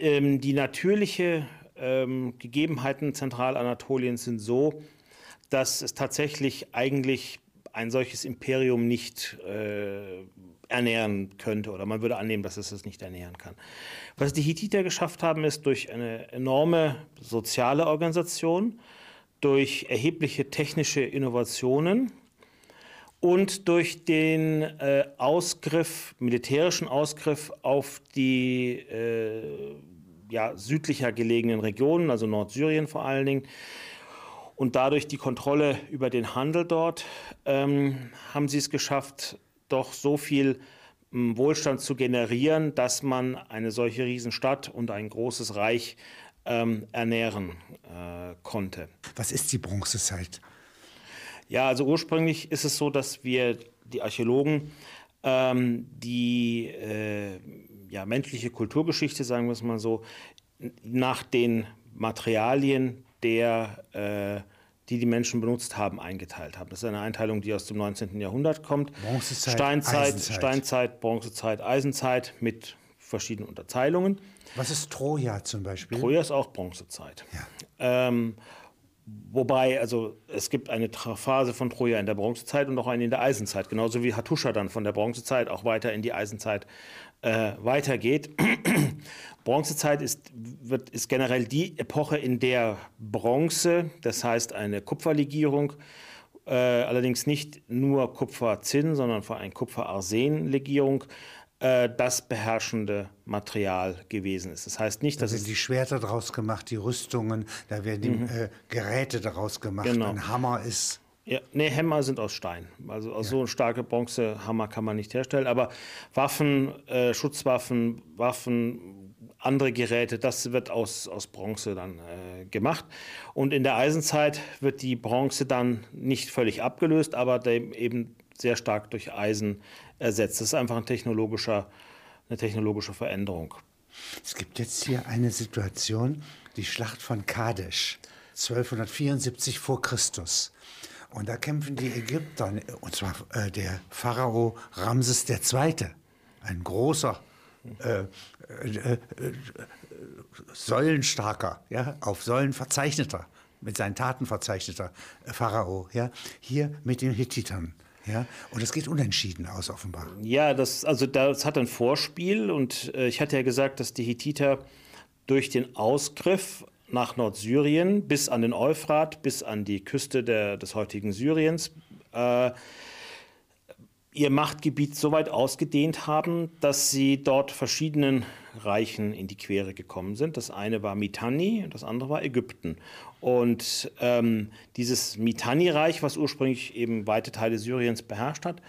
ähm, die natürliche ähm, Gegebenheiten Zentralanatoliens sind so, dass es tatsächlich eigentlich ein solches Imperium nicht äh, ernähren könnte oder man würde annehmen, dass es es nicht ernähren kann. Was die Hittiter geschafft haben, ist durch eine enorme soziale Organisation, durch erhebliche technische Innovationen und durch den äh, Ausgriff, militärischen Ausgriff auf die äh, ja, südlicher gelegenen Regionen, also Nordsyrien vor allen Dingen, und dadurch die Kontrolle über den Handel dort, ähm, haben sie es geschafft, doch so viel ähm, Wohlstand zu generieren, dass man eine solche Riesenstadt und ein großes Reich ähm, ernähren äh, konnte. Was ist die Bronzezeit? Ja, also ursprünglich ist es so, dass wir, die Archäologen, ähm, die äh, ja, menschliche Kulturgeschichte, sagen wir es mal so, nach den Materialien der, äh, die die Menschen benutzt haben, eingeteilt haben. Das ist eine Einteilung, die aus dem 19. Jahrhundert kommt. Bronzezeit, Steinzeit, Eisenzeit. Steinzeit, Bronzezeit, Eisenzeit mit verschiedenen Unterteilungen. Was ist Troja zum Beispiel? Troja ist auch Bronzezeit. Ja. Ähm, wobei, also es gibt eine Phase von Troja in der Bronzezeit und auch eine in der Eisenzeit, genauso wie Hattusha dann von der Bronzezeit auch weiter in die Eisenzeit äh, weitergeht. Bronzezeit ist, wird, ist generell die Epoche, in der Bronze, das heißt eine Kupferlegierung, äh, allerdings nicht nur Kupferzinn, sondern vor allem Kupferarsenlegierung, äh, das beherrschende Material gewesen ist. Das heißt nicht, Da dass es sind die Schwerter draus gemacht, die Rüstungen, da werden die äh, Geräte daraus gemacht. Mhm. Genau. Ein Hammer ist. Ja, nee, Hämmer sind aus Stein. Also aus so starke Bronzehammer kann man nicht herstellen. Aber Waffen, äh, Schutzwaffen, Waffen, andere Geräte, das wird aus, aus Bronze dann äh, gemacht. Und in der Eisenzeit wird die Bronze dann nicht völlig abgelöst, aber eben sehr stark durch Eisen ersetzt. Das ist einfach ein technologischer, eine technologische Veränderung. Es gibt jetzt hier eine Situation, die Schlacht von Kadesh, 1274 vor Christus. Und da kämpfen die Ägypter, und zwar äh, der Pharao Ramses II., ein großer, äh, äh, äh, säulenstarker, ja, auf Säulen verzeichneter, mit seinen Taten verzeichneter Pharao, ja, hier mit den Hittitern. Ja, und es geht unentschieden aus, offenbar. Ja, das, also das hat ein Vorspiel und äh, ich hatte ja gesagt, dass die Hittiter durch den Ausgriff nach Nordsyrien bis an den Euphrat, bis an die Küste der, des heutigen Syriens, äh, ihr Machtgebiet so weit ausgedehnt haben, dass sie dort verschiedenen Reichen in die Quere gekommen sind. Das eine war Mitanni, das andere war Ägypten. Und ähm, dieses Mitanni-Reich, was ursprünglich eben weite Teile Syriens beherrscht hat,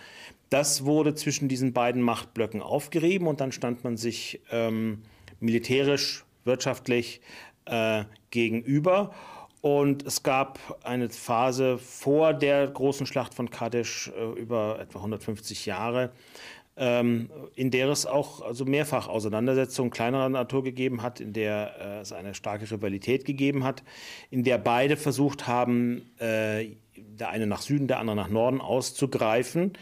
das wurde zwischen diesen beiden Machtblöcken aufgerieben und dann stand man sich ähm, militärisch, wirtschaftlich äh, gegenüber. Und es gab eine Phase vor der großen Schlacht von Kadesh äh, über etwa 150 Jahre, ähm, in der es auch also mehrfach Auseinandersetzungen kleinerer Natur gegeben hat, in der äh, es eine starke Rivalität gegeben hat, in der beide versucht haben, äh, der eine nach Süden, der andere nach Norden auszugreifen.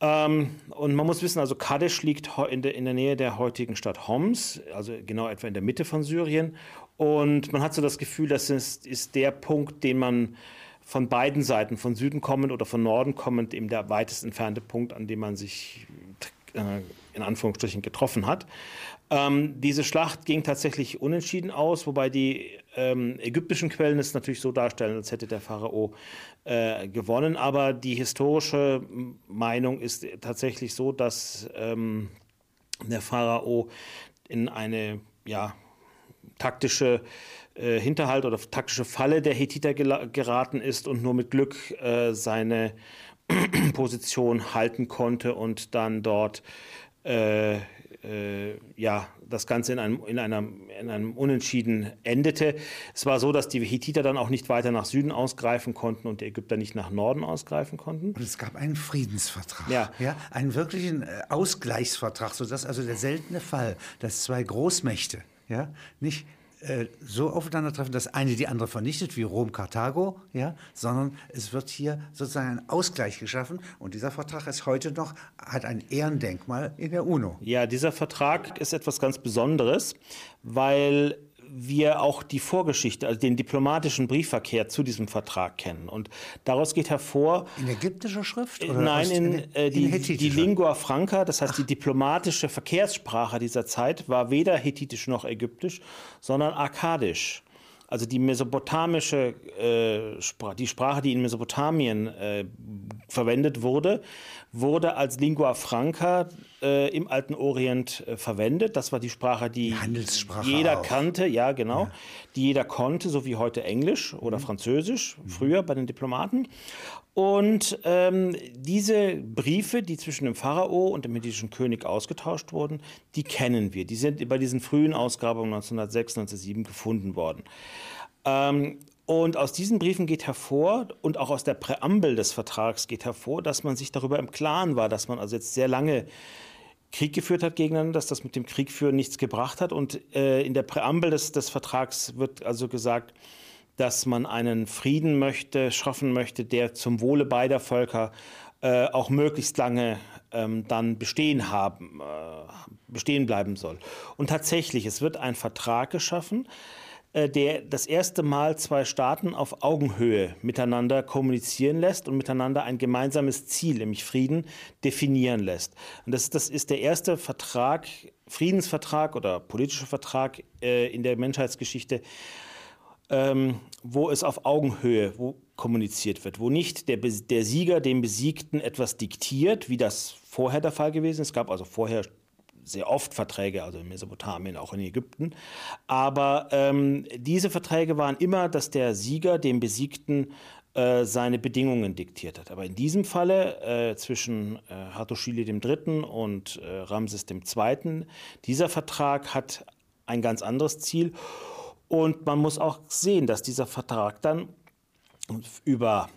Ähm, und man muss wissen, also Kadesh liegt in der, in der Nähe der heutigen Stadt Homs, also genau etwa in der Mitte von Syrien. Und man hat so das Gefühl, das ist, ist der Punkt, den man von beiden Seiten, von Süden kommend oder von Norden kommend, eben der weitest entfernte Punkt, an dem man sich äh, in Anführungsstrichen getroffen hat. Ähm, diese Schlacht ging tatsächlich unentschieden aus, wobei die ähm, ägyptischen Quellen es natürlich so darstellen, als hätte der Pharao äh, gewonnen. Aber die historische Meinung ist tatsächlich so, dass ähm, der Pharao in eine ja, taktische äh, Hinterhalt oder taktische Falle der Hethiter geraten ist und nur mit Glück äh, seine Position halten konnte und dann dort äh, äh, ja, das Ganze in einem, in, einem, in einem Unentschieden endete. Es war so, dass die Hethiter dann auch nicht weiter nach Süden ausgreifen konnten und die Ägypter nicht nach Norden ausgreifen konnten. Und es gab einen Friedensvertrag. Ja. ja einen wirklichen äh, Ausgleichsvertrag, sodass also der seltene Fall, dass zwei Großmächte ja, nicht äh, so aufeinandertreffen, dass eine die andere vernichtet, wie Rom, Karthago, ja, sondern es wird hier sozusagen ein Ausgleich geschaffen und dieser Vertrag ist heute noch, hat ein Ehrendenkmal in der UNO. Ja, dieser Vertrag ist etwas ganz Besonderes, weil wir auch die Vorgeschichte, also den diplomatischen Briefverkehr zu diesem Vertrag kennen. Und daraus geht hervor. In ägyptischer Schrift? Oder nein, in, äh, die, die, Lingua Franca, das heißt Ach. die diplomatische Verkehrssprache dieser Zeit, war weder hethitisch noch ägyptisch, sondern akkadisch also die mesopotamische äh, Sprache, die Sprache, die in Mesopotamien äh, verwendet wurde, wurde als Lingua Franca äh, im alten Orient äh, verwendet. Das war die Sprache, die, jeder auch. kannte, ja genau, ja. die jeder konnte, so wie heute Englisch oder mhm. Französisch, früher bei den Diplomaten. Und ähm, diese Briefe, die zwischen dem Pharao und dem medischen König ausgetauscht wurden, die kennen wir. Die sind bei diesen frühen Ausgrabungen 1906, 1907 gefunden worden. Ähm, und aus diesen Briefen geht hervor und auch aus der Präambel des Vertrags geht hervor, dass man sich darüber im Klaren war, dass man also jetzt sehr lange Krieg geführt hat gegeneinander, dass das mit dem Kriegführen nichts gebracht hat. Und äh, in der Präambel des, des Vertrags wird also gesagt, dass man einen Frieden möchte, schaffen möchte, der zum Wohle beider Völker äh, auch möglichst lange ähm, dann bestehen haben, äh, bestehen bleiben soll. Und tatsächlich, es wird ein Vertrag geschaffen, äh, der das erste Mal zwei Staaten auf Augenhöhe miteinander kommunizieren lässt und miteinander ein gemeinsames Ziel, nämlich Frieden, definieren lässt. Und das, das ist der erste Vertrag, Friedensvertrag oder politischer Vertrag äh, in der Menschheitsgeschichte, ähm, wo es auf Augenhöhe wo kommuniziert wird, wo nicht der, der Sieger dem Besiegten etwas diktiert, wie das vorher der Fall gewesen ist. Es gab also vorher sehr oft Verträge, also in Mesopotamien, auch in Ägypten. Aber ähm, diese Verträge waren immer, dass der Sieger dem Besiegten äh, seine Bedingungen diktiert hat. Aber in diesem Falle äh, zwischen äh, Hattuschili III. und äh, Ramses II., dieser Vertrag hat ein ganz anderes Ziel. Und man muss auch sehen, dass dieser Vertrag dann über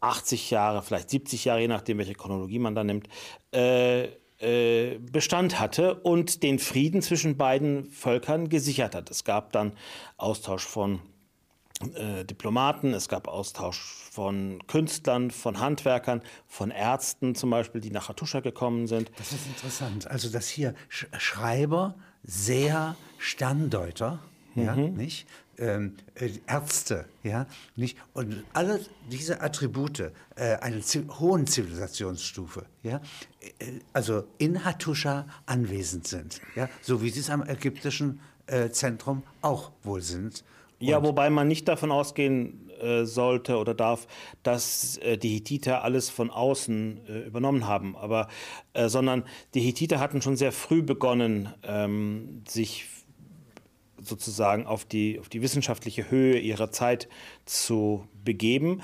80 Jahre, vielleicht 70 Jahre, je nachdem, welche Chronologie man da nimmt, äh, äh, Bestand hatte und den Frieden zwischen beiden Völkern gesichert hat. Es gab dann Austausch von äh, Diplomaten, es gab Austausch von Künstlern, von Handwerkern, von Ärzten zum Beispiel, die nach Hattusha gekommen sind. Das ist interessant. Also, dass hier Schreiber, sehr Sterndeuter, ja, mhm. nicht? Ähm, äh, Ärzte, ja, nicht? Und alle diese Attribute äh, einer hohen Zivilisationsstufe, ja, äh, also in Hattusha anwesend sind, ja, so wie sie es am ägyptischen äh, Zentrum auch wohl sind. Ja, wobei man nicht davon ausgehen äh, sollte oder darf, dass die Hittiter alles von außen übernommen haben, aber sondern die Hittiter hatten schon sehr früh begonnen, ähm, sich sozusagen auf die, auf die wissenschaftliche Höhe ihrer Zeit zu begeben.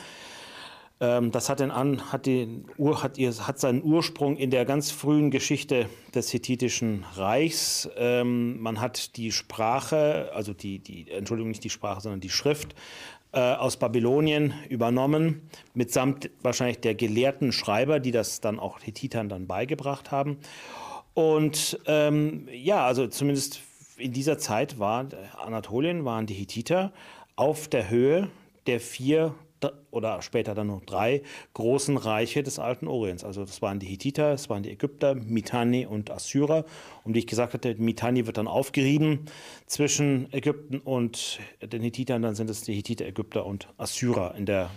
Ähm, das hat, den an, hat, den, hat, hat, seinen Ursprung in der ganz frühen Geschichte des Hethitischen Reichs. Ähm, man hat die Sprache, also die, die, Entschuldigung, nicht die Sprache, sondern die Schrift äh, aus Babylonien übernommen, mitsamt wahrscheinlich der gelehrten Schreiber, die das dann auch Hethitern dann beigebracht haben. Und ähm, ja, also zumindest in dieser Zeit war Anatolien, waren die Hittiter auf der Höhe der vier oder später dann noch drei großen Reiche des alten Orients. Also das waren die Hittiter, das waren die Ägypter, Mitanni und Assyrer. Um die ich gesagt hatte, Mitanni wird dann aufgerieben zwischen Ägypten und den Hittitern. Dann sind es die Hittiter, Ägypter und Assyrer in der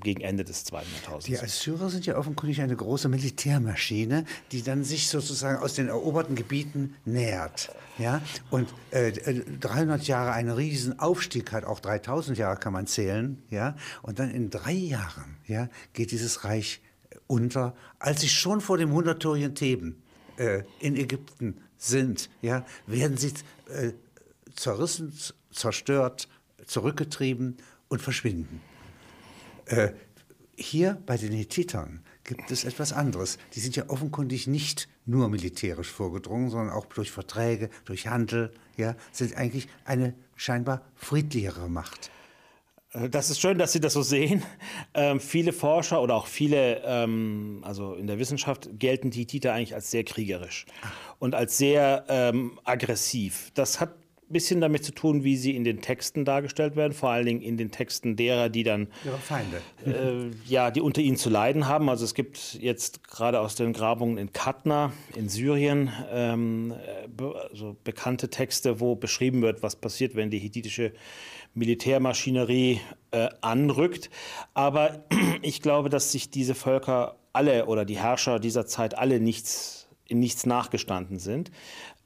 gegen Ende des zweiten Jahrtausends. Die Assyrer sind ja offenkundig eine große Militärmaschine, die dann sich sozusagen aus den eroberten Gebieten nähert. Ja? Und äh, 300 äh, Jahre einen riesen Aufstieg hat, auch 3000 Jahre kann man zählen. Ja? Und dann in drei Jahren ja, geht dieses Reich unter, als sie schon vor dem hundertjährigen Theben äh, in Ägypten sind, ja, werden sie äh, zerrissen, zerstört, zurückgetrieben und verschwinden. Äh, hier bei den Hethitern gibt es etwas anderes. Die sind ja offenkundig nicht nur militärisch vorgedrungen, sondern auch durch Verträge, durch Handel, ja, sind eigentlich eine scheinbar friedlichere Macht. Äh, das ist schön, dass Sie das so sehen. Ähm, viele Forscher oder auch viele, ähm, also in der Wissenschaft, gelten die Hittiter eigentlich als sehr kriegerisch und als sehr ähm, aggressiv. Das hat bisschen damit zu tun, wie sie in den Texten dargestellt werden, vor allen Dingen in den Texten derer, die dann Ihre Feinde. Äh, ja, die unter ihnen zu leiden haben. Also es gibt jetzt gerade aus den Grabungen in Katna in Syrien ähm, be also bekannte Texte, wo beschrieben wird, was passiert, wenn die hethitische Militärmaschinerie äh, anrückt. Aber ich glaube, dass sich diese Völker alle oder die Herrscher dieser Zeit alle nichts, in nichts nachgestanden sind.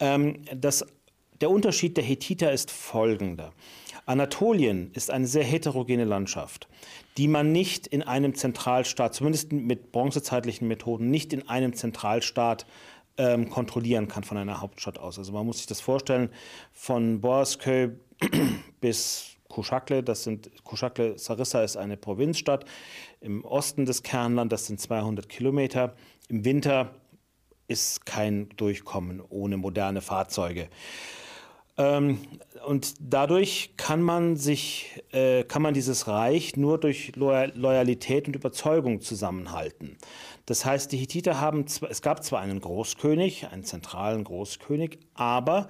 Ähm, das der Unterschied der Hethiter ist folgender. Anatolien ist eine sehr heterogene Landschaft, die man nicht in einem Zentralstaat, zumindest mit bronzezeitlichen Methoden, nicht in einem Zentralstaat ähm, kontrollieren kann von einer Hauptstadt aus. Also man muss sich das vorstellen, von Boğazköy bis Kuschakle, das sind Kuschakle Sarissa ist eine Provinzstadt im Osten des Kernlands, das sind 200 Kilometer. Im Winter ist kein Durchkommen ohne moderne Fahrzeuge. Ähm, und dadurch kann man sich, äh, kann man dieses Reich nur durch Loyalität und Überzeugung zusammenhalten. Das heißt, die Hittiter haben, es gab zwar einen Großkönig, einen zentralen Großkönig, aber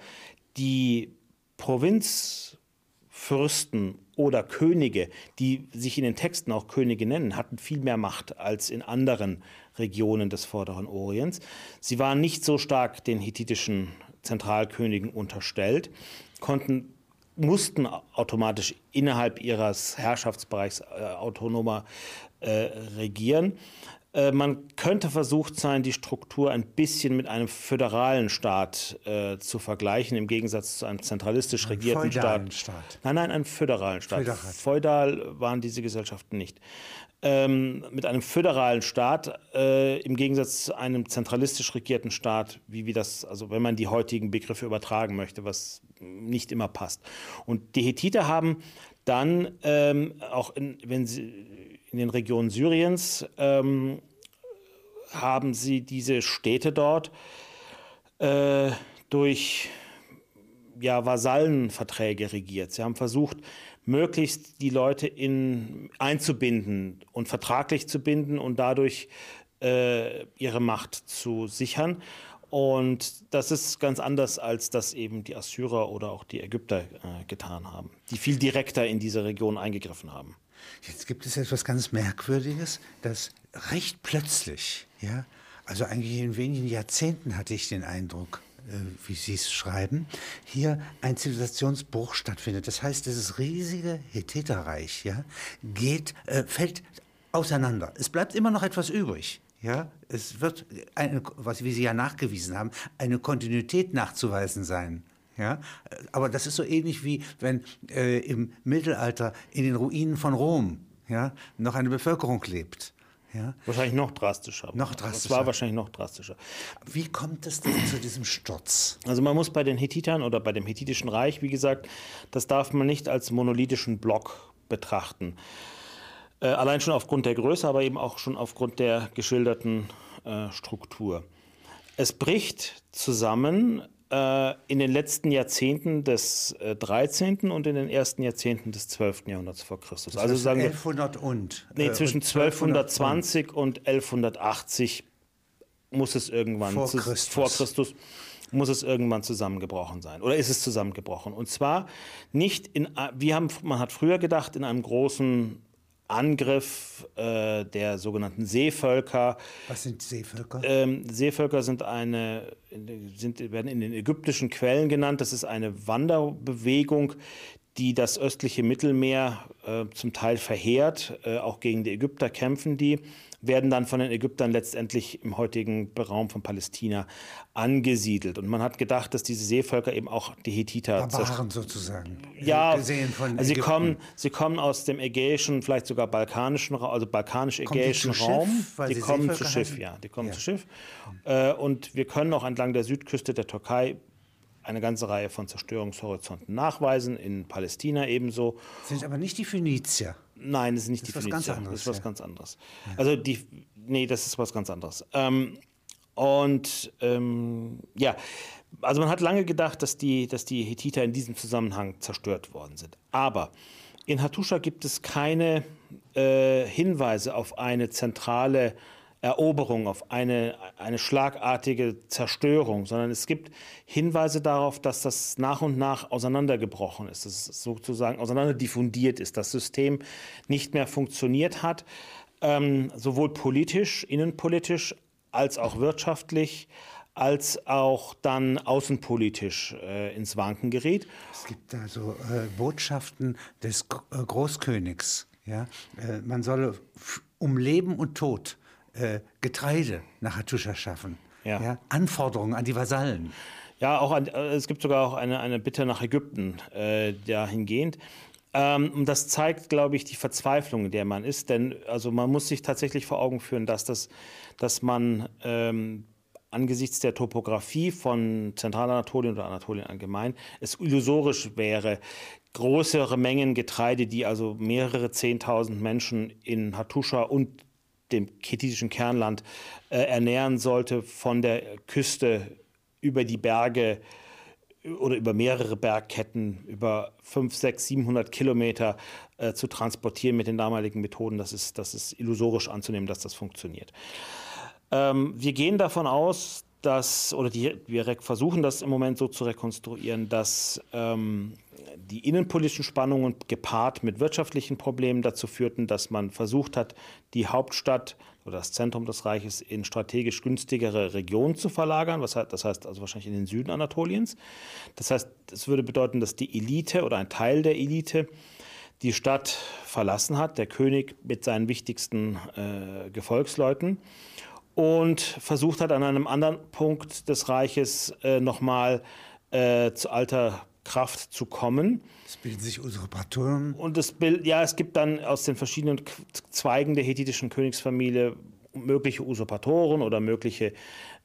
die Provinzfürsten oder Könige, die sich in den Texten auch Könige nennen, hatten viel mehr Macht als in anderen Regionen des Vorderen Orients. Sie waren nicht so stark den hittitischen Zentralkönigen unterstellt, konnten mussten automatisch innerhalb ihres Herrschaftsbereichs äh, autonomer äh, regieren. Äh, man könnte versucht sein, die Struktur ein bisschen mit einem föderalen Staat äh, zu vergleichen, im Gegensatz zu einem zentralistisch ein regierten Staat. Staat. Nein, nein, einen föderalen Staat. Föderal. Feudal waren diese Gesellschaften nicht ähm, mit einem föderalen Staat äh, im Gegensatz zu einem zentralistisch regierten Staat, wie wir das, also wenn man die heutigen Begriffe übertragen möchte, was nicht immer passt. Und die Hethiter haben dann ähm, auch in, wenn sie in den Regionen Syriens ähm, haben sie diese Städte dort äh, durch ja, Vasallenverträge regiert. Sie haben versucht, möglichst die Leute in, einzubinden und vertraglich zu binden und dadurch äh, ihre Macht zu sichern. Und das ist ganz anders, als das eben die Assyrer oder auch die Ägypter äh, getan haben, die viel direkter in diese Region eingegriffen haben. Jetzt gibt es etwas ganz Merkwürdiges, dass recht plötzlich, ja, also eigentlich in wenigen Jahrzehnten hatte ich den Eindruck, äh, wie Sie es schreiben, hier ein Zivilisationsbruch stattfindet. Das heißt, dieses riesige Hethiterreich ja, geht, äh, fällt auseinander. Es bleibt immer noch etwas übrig. Ja, es wird, eine, was wie Sie ja nachgewiesen haben, eine Kontinuität nachzuweisen sein. Ja, aber das ist so ähnlich wie wenn äh, im Mittelalter in den Ruinen von Rom ja, noch eine Bevölkerung lebt. Ja? Wahrscheinlich noch drastischer. Noch drastischer. Das war wahrscheinlich noch drastischer. Wie kommt es denn zu diesem Sturz? Also man muss bei den Hethitern oder bei dem hethitischen Reich, wie gesagt, das darf man nicht als monolithischen Block betrachten. Äh, allein schon aufgrund der Größe, aber eben auch schon aufgrund der geschilderten äh, Struktur. Es bricht zusammen in den letzten Jahrzehnten des äh, 13. und in den ersten Jahrzehnten des 12. Jahrhunderts vor Christus. Also sagen 1100 und? Nee, äh, zwischen 1220 und 1180 muss es irgendwann vor, Christus. vor Christus muss es irgendwann zusammengebrochen sein oder ist es zusammengebrochen und zwar nicht in wir haben man hat früher gedacht in einem großen Angriff äh, der sogenannten Seevölker. Was sind Seevölker? Ähm, Seevölker sind eine, sind, werden in den ägyptischen Quellen genannt. Das ist eine Wanderbewegung, die das östliche Mittelmeer äh, zum Teil verheert. Äh, auch gegen die Ägypter kämpfen die werden dann von den Ägyptern letztendlich im heutigen Raum von Palästina angesiedelt. Und man hat gedacht, dass diese Seevölker eben auch die Hethiter Barbaren sozusagen. Ja, gesehen von also sie kommen, sie kommen aus dem ägäischen, vielleicht sogar balkanischen Raum, also balkanisch-ägäischen Raum. Schiff, die kommen zu Schiff, heißen? ja, die kommen ja. zu Schiff. Äh, und wir können auch entlang der Südküste der Türkei eine ganze Reihe von Zerstörungshorizonten nachweisen, in Palästina ebenso. Sind aber nicht die Phönizier. Nein, das ist nicht das die ganz anderes. Das ist was ja. ganz anderes. Also die, nee, das ist was ganz anderes. Ähm, und ähm, ja, also man hat lange gedacht, dass die, dass die Hethiter in diesem Zusammenhang zerstört worden sind. Aber in Hattusha gibt es keine äh, Hinweise auf eine zentrale Eroberung, auf eine, eine schlagartige Zerstörung, sondern es gibt Hinweise darauf, dass das nach und nach auseinandergebrochen ist, dass es sozusagen auseinanderdiffundiert ist, das System nicht mehr funktioniert hat, ähm, sowohl politisch, innenpolitisch als auch wirtschaftlich, als auch dann außenpolitisch äh, ins Wanken gerät. Es gibt also äh, Botschaften des äh, Großkönigs. Ja? Äh, man solle um Leben und Tod äh, Getreide nach Hattusha schaffen. Ja. ja. Anforderungen an die Vasallen. Ja, auch an, äh, es gibt sogar auch eine, eine Bitte nach Ägypten äh, dahingehend. Ähm, und das zeigt, glaube ich, die Verzweiflung, in der man ist. Denn also man muss sich tatsächlich vor Augen führen, dass, das, dass man ähm, angesichts der Topografie von Zentralanatolien oder Anatolien allgemein es illusorisch wäre, größere Mengen Getreide, die also mehrere Zehntausend Menschen in Hattusha und dem khetitischen Kernland äh, ernähren sollte, von der Küste über die Berge oder über mehrere Bergketten, über 5, 6, 700 Kilometer äh, zu transportieren mit den damaligen Methoden. Das ist, das ist illusorisch anzunehmen, dass das funktioniert. Ähm, wir gehen davon aus, dass, oder die, wir versuchen das im Moment so zu rekonstruieren, dass ähm, die innenpolitischen Spannungen gepaart mit wirtschaftlichen Problemen dazu führten, dass man versucht hat, die Hauptstadt oder das Zentrum des Reiches in strategisch günstigere Regionen zu verlagern. Was das heißt also wahrscheinlich in den Süden Anatoliens. Das heißt, es würde bedeuten, dass die Elite oder ein Teil der Elite die Stadt verlassen hat, der König mit seinen wichtigsten äh, Gefolgsleuten und versucht hat, an einem anderen Punkt des Reiches äh, nochmal äh, zu alter Kraft zu kommen. Es bilden sich Usurpatoren. Und es, ja, es gibt dann aus den verschiedenen Zweigen der hethitischen Königsfamilie mögliche Usurpatoren oder mögliche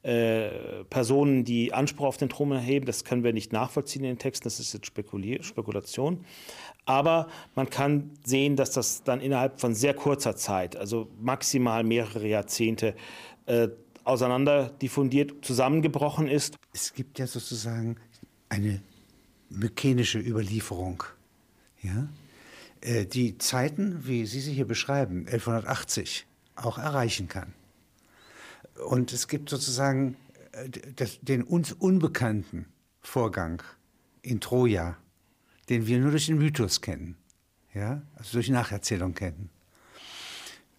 äh, Personen, die Anspruch auf den Thron erheben. Das können wir nicht nachvollziehen in den Texten, das ist jetzt Spekuli Spekulation. Aber man kann sehen, dass das dann innerhalb von sehr kurzer Zeit, also maximal mehrere Jahrzehnte, äh, auseinander diffundiert, zusammengebrochen ist. Es gibt ja sozusagen eine mykenische Überlieferung. Ja? Äh, die Zeiten, wie Sie sie hier beschreiben, 1180, auch erreichen kann. Und es gibt sozusagen äh, das, den uns unbekannten Vorgang in Troja, den wir nur durch den Mythos kennen, ja? also durch Nacherzählung kennen.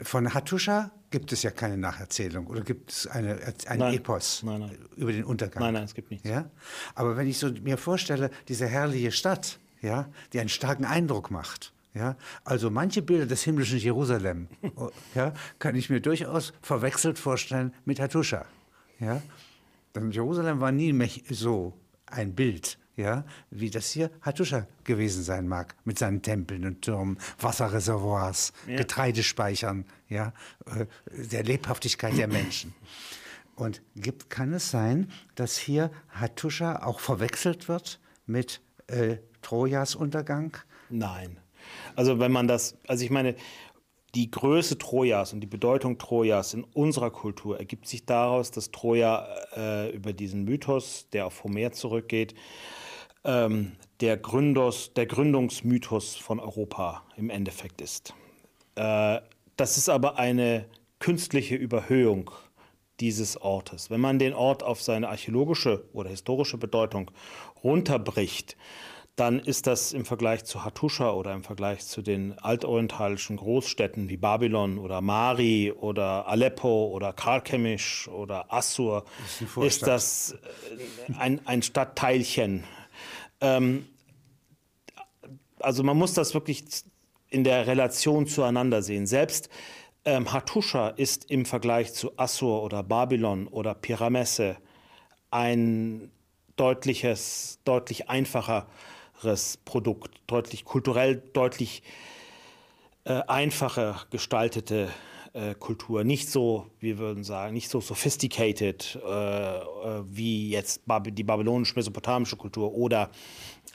Von Hattusha gibt es ja keine Nacherzählung oder gibt es eine, ein nein, Epos nein, nein. über den Untergang? Nein, nein, es gibt nichts. Ja? Aber wenn ich so mir vorstelle, diese herrliche Stadt, ja, die einen starken Eindruck macht, ja, also manche Bilder des himmlischen Jerusalem, ja, kann ich mir durchaus verwechselt vorstellen mit Hattusha. Ja? Denn Jerusalem war nie so ein Bild ja, wie das hier Hattusha gewesen sein mag, mit seinen Tempeln und Türmen, Wasserreservoirs, ja. Getreidespeichern, ja, äh, der Lebhaftigkeit der Menschen. Und gibt, kann es sein, dass hier Hattusha auch verwechselt wird mit äh, Trojas Untergang? Nein. Also wenn man das, also ich meine, die Größe Trojas und die Bedeutung Trojas in unserer Kultur ergibt sich daraus, dass Troja äh, über diesen Mythos, der auf Homer zurückgeht, ähm, der, Gründers, der Gründungsmythos von Europa im Endeffekt ist. Äh, das ist aber eine künstliche Überhöhung dieses Ortes. Wenn man den Ort auf seine archäologische oder historische Bedeutung runterbricht, dann ist das im Vergleich zu Hattusha oder im Vergleich zu den altorientalischen Großstädten wie Babylon oder Mari oder Aleppo oder Karkemisch oder Assur, ist, ist das äh, ein, ein Stadtteilchen ähm, also man muss das wirklich in der Relation zueinander sehen. Selbst ähm, Hattusha ist im Vergleich zu Assur oder Babylon oder Pyramesse ein deutliches, deutlich einfacheres Produkt, deutlich kulturell deutlich äh, einfacher gestaltete äh, Kultur. Nicht so, wir würden sagen, nicht so sophisticated äh, äh wie jetzt die babylonisch-mesopotamische Kultur oder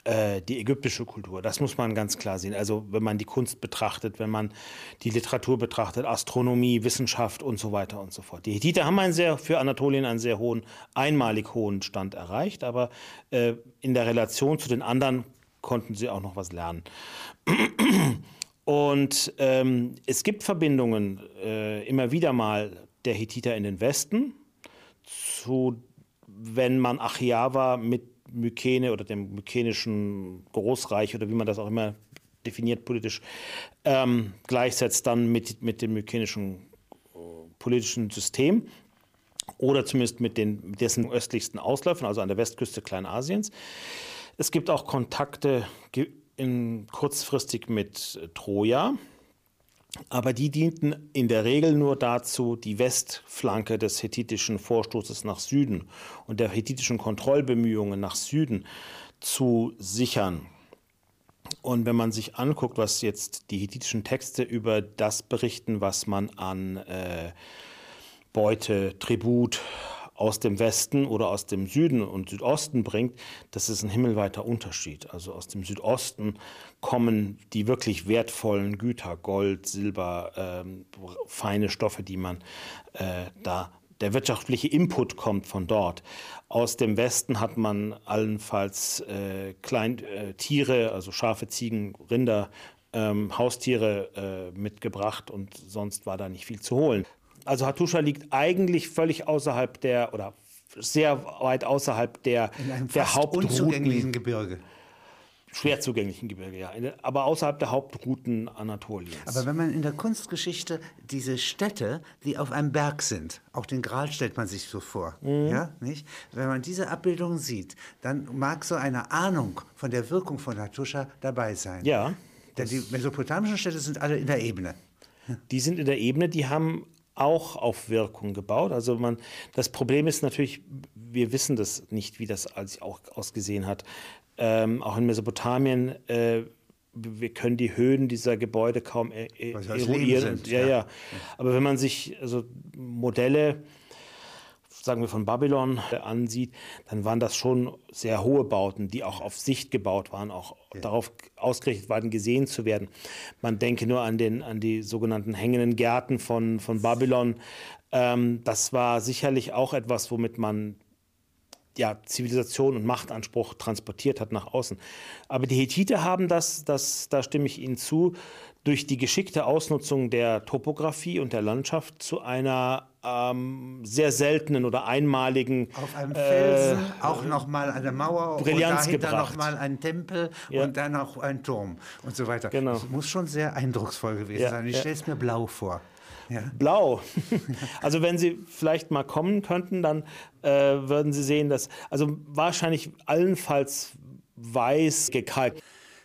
äh, die ägyptische Kultur. Das muss man ganz klar sehen. Also wenn man die Kunst betrachtet, wenn man die Literatur betrachtet, Astronomie, Wissenschaft und so weiter und so fort. Die Hethiter haben einen sehr, für Anatolien einen sehr hohen, einmalig hohen Stand erreicht, aber äh, in der Relation zu den anderen konnten sie auch noch was lernen. Und ähm, es gibt Verbindungen äh, immer wieder mal der Hethiter in den Westen, zu, wenn man Achiava mit Mykene oder dem mykenischen Großreich oder wie man das auch immer definiert politisch, ähm, gleichsetzt dann mit, mit dem mykenischen äh, politischen System oder zumindest mit, den, dessen östlichsten Ausläufern, also an der Westküste Kleinasiens. Es gibt auch Kontakte in, kurzfristig mit Troja, aber die dienten in der Regel nur dazu, die Westflanke des hethitischen Vorstoßes nach Süden und der hethitischen Kontrollbemühungen nach Süden zu sichern. Und wenn man sich anguckt, was jetzt die hethitischen Texte über das berichten, was man an äh, Beute, Tribut aus dem Westen oder aus dem Süden und Südosten bringt, das ist ein himmelweiter Unterschied. Also aus dem Südosten kommen die wirklich wertvollen Güter, Gold, Silber, ähm, feine Stoffe, die man äh, da der wirtschaftliche Input kommt von dort. Aus dem Westen hat man allenfalls äh, Kleintiere, äh, also Schafe, Ziegen, Rinder, ähm, Haustiere äh, mitgebracht und sonst war da nicht viel zu holen. Also Hattusha liegt eigentlich völlig außerhalb der oder sehr weit außerhalb der, In einem der Hauptrouten. unzugänglichen Gebirge. Schwer zugänglichen Gebirge, ja. Aber außerhalb der Hauptrouten Anatoliens. Aber wenn man in der Kunstgeschichte diese Städte, die auf einem Berg sind, auch den Gral stellt man sich so vor, Mhm. ja, nicht? Wenn man diese Abbildungen sieht, dann mag so eine Ahnung von der Wirkung von Hattusha dabei sein. ja, Denn die mesopotamischen Städte sind alle in der Ebene. die sind in der Ebene, die haben auch auf Wirkung gebaut. Also man, das Problem ist natürlich, wir wissen das nicht, wie das als auch ausgesehen hat. Ähm, auch in Mesopotamien, äh, wir können die Höhen dieser Gebäude kaum er, er, eruieren. Ja, ja. ja. Aber wenn man sich also Modelle sagen wir von Babylon äh, ansieht, dann waren das schon sehr hohe Bauten, die auch auf Sicht gebaut waren, auch darauf ausgerichtet waren, gesehen zu werden. Man denke nur an, den, an die sogenannten hängenden Gärten von, von Babylon. Ähm, das war sicherlich auch etwas, womit man ja, Zivilisation und Machtanspruch transportiert hat nach außen. Aber die Hethiter haben das, das, da stimme ich Ihnen zu, durch die geschickte Ausnutzung der Topographie und der Landschaft zu einer ähm, sehr seltenen oder einmaligen Auf einem Felsen auch noch mal eine Mauer Äh, Brillanz und dahinter gebracht. noch mal ein Tempel Ja. und dann noch ein Turm und so weiter. Genau. Das muss schon sehr eindrucksvoll gewesen Ja, sein. Ich ja. stelle es mir blau vor. Ja. Blau. Also wenn Sie vielleicht mal kommen könnten, dann äh, würden Sie sehen, dass also wahrscheinlich allenfalls weiß gekalkt.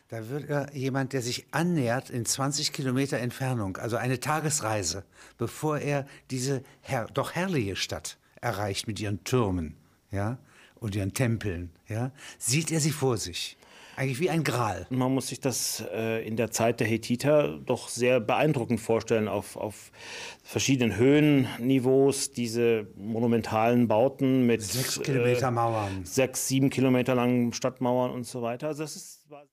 Da wird ja jemand, der sich annähert in 20 Kilometer Entfernung, also eine Tagesreise, bevor er diese her doch herrliche Stadt erreicht mit ihren Türmen ja, und ihren Tempeln, ja, sieht er sie vor sich. Eigentlich wie ein Gral. Man muss sich das äh, in der Zeit der Hethiter doch sehr beeindruckend vorstellen, auf, auf verschiedenen Höhenniveaus, diese monumentalen Bauten mit Sechs Kilometer Mauern. sechs, sieben Kilometer langen Stadtmauern und so weiter. Also das ist, war